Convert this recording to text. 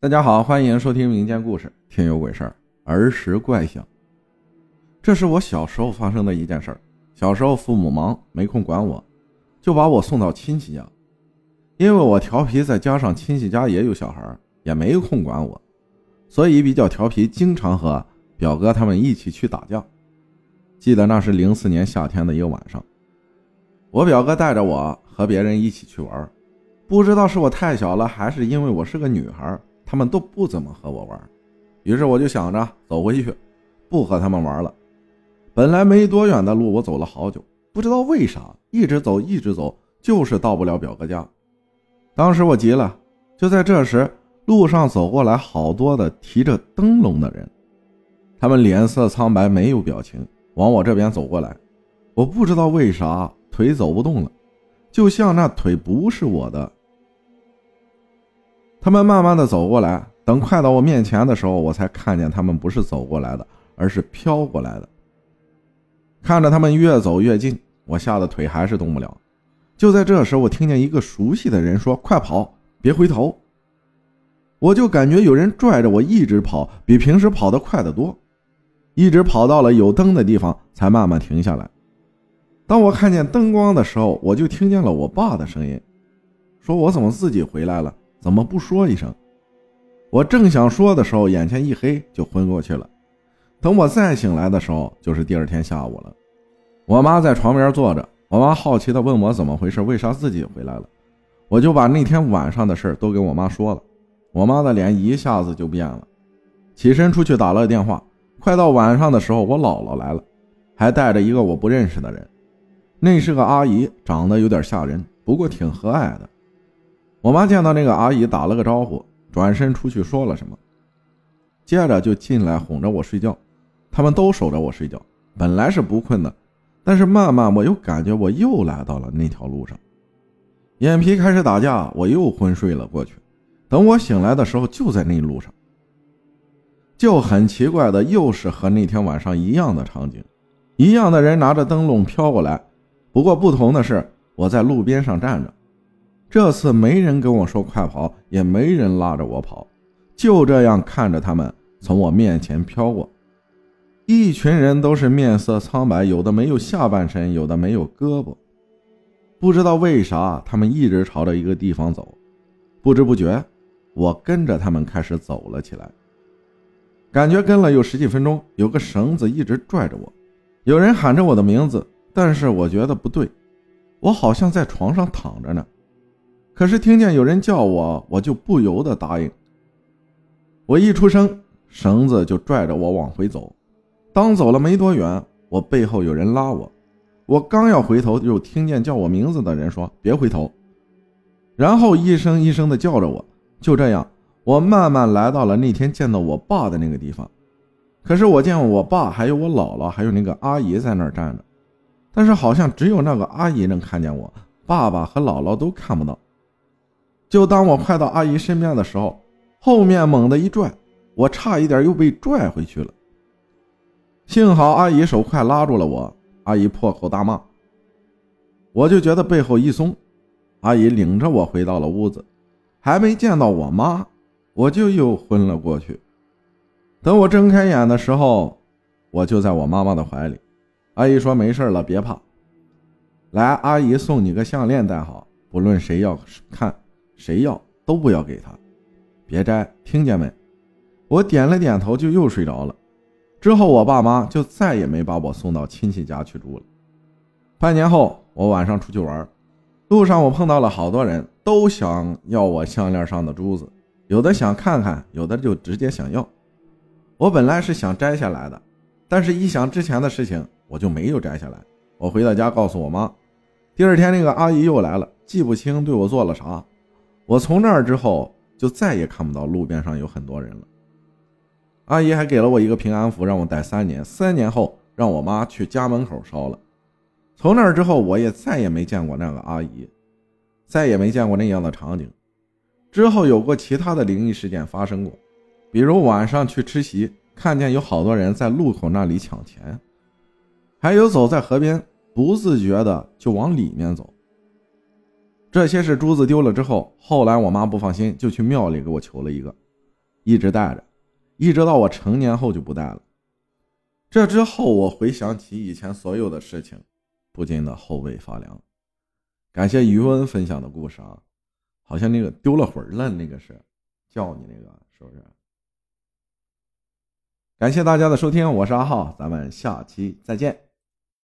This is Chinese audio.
大家好，欢迎收听民间故事《听有鬼事儿》儿时怪象。这是我小时候发生的一件事儿。小时候父母忙没空管我，就把我送到亲戚家。因为我调皮，再加上亲戚家也有小孩，也没空管我，所以比较调皮，经常和表哥他们一起去打架。记得那是零四年夏天的一个晚上，我表哥带着我和别人一起去玩，不知道是我太小了，还是因为我是个女孩。他们都不怎么和我玩，于是我就想着走回去，不和他们玩了。本来没多远的路，我走了好久，不知道为啥一直走一直走，就是到不了表哥家。当时我急了，就在这时，路上走过来好多的提着灯笼的人，他们脸色苍白，没有表情，往我这边走过来。我不知道为啥腿走不动了，就像那腿不是我的。他们慢慢的走过来，等快到我面前的时候，我才看见他们不是走过来的，而是飘过来的。看着他们越走越近，我吓得腿还是动不了。就在这时，我听见一个熟悉的人说：“快跑，别回头！”我就感觉有人拽着我一直跑，比平时跑得快得多，一直跑到了有灯的地方，才慢慢停下来。当我看见灯光的时候，我就听见了我爸的声音，说我怎么自己回来了。怎么不说一声？我正想说的时候，眼前一黑，就昏过去了。等我再醒来的时候，就是第二天下午了。我妈在床边坐着，我妈好奇地问我怎么回事，为啥自己回来了？我就把那天晚上的事都跟我妈说了。我妈的脸一下子就变了，起身出去打了个电话。快到晚上的时候，我姥姥来了，还带着一个我不认识的人。那是个阿姨，长得有点吓人，不过挺和蔼的。我妈见到那个阿姨，打了个招呼，转身出去说了什么，接着就进来哄着我睡觉。他们都守着我睡觉，本来是不困的，但是慢慢我又感觉我又来到了那条路上，眼皮开始打架，我又昏睡了过去。等我醒来的时候，就在那路上，就很奇怪的，又是和那天晚上一样的场景，一样的人拿着灯笼飘过来，不过不同的是，我在路边上站着。这次没人跟我说快跑，也没人拉着我跑，就这样看着他们从我面前飘过。一群人都是面色苍白，有的没有下半身，有的没有胳膊。不知道为啥，他们一直朝着一个地方走。不知不觉，我跟着他们开始走了起来。感觉跟了有十几分钟，有个绳子一直拽着我，有人喊着我的名字，但是我觉得不对，我好像在床上躺着呢。可是听见有人叫我，我就不由得答应。我一出声，绳子就拽着我往回走。当走了没多远，我背后有人拉我，我刚要回头，就听见叫我名字的人说：“别回头。”然后一声一声的叫着我。就这样，我慢慢来到了那天见到我爸的那个地方。可是我见我爸还有我姥姥还有那个阿姨在那儿站着，但是好像只有那个阿姨能看见我，爸爸和姥姥都看不到。就当我快到阿姨身边的时候，后面猛地一拽，我差一点又被拽回去了。幸好阿姨手快拉住了我，阿姨破口大骂，我就觉得背后一松，阿姨领着我回到了屋子，还没见到我妈，我就又昏了过去。等我睁开眼的时候，我就在我妈妈的怀里。阿姨说：“没事了，别怕，来，阿姨送你个项链戴好，不论谁要看。”谁要都不要给他，别摘，听见没？我点了点头，就又睡着了。之后我爸妈就再也没把我送到亲戚家去住了。半年后，我晚上出去玩，路上我碰到了好多人，都想要我项链上的珠子，有的想看看，有的就直接想要。我本来是想摘下来的，但是一想之前的事情，我就没有摘下来。我回到家告诉我妈，第二天那个阿姨又来了，记不清对我做了啥。我从那儿之后就再也看不到路边上有很多人了。阿姨还给了我一个平安符，让我戴三年。三年后，让我妈去家门口烧了。从那儿之后，我也再也没见过那个阿姨，再也没见过那样的场景。之后有过其他的灵异事件发生过，比如晚上去吃席，看见有好多人在路口那里抢钱，还有走在河边，不自觉的就往里面走。这些是珠子丢了之后，后来我妈不放心，就去庙里给我求了一个。一直带着，一直到我成年后就不戴了。这之后，我回想起以前所有的事情，不禁的后背发凉。感谢余温分享的故事啊，好像那个丢了魂了，那个是叫你那个是不是？感谢大家的收听，我是阿浩，咱们下期再见。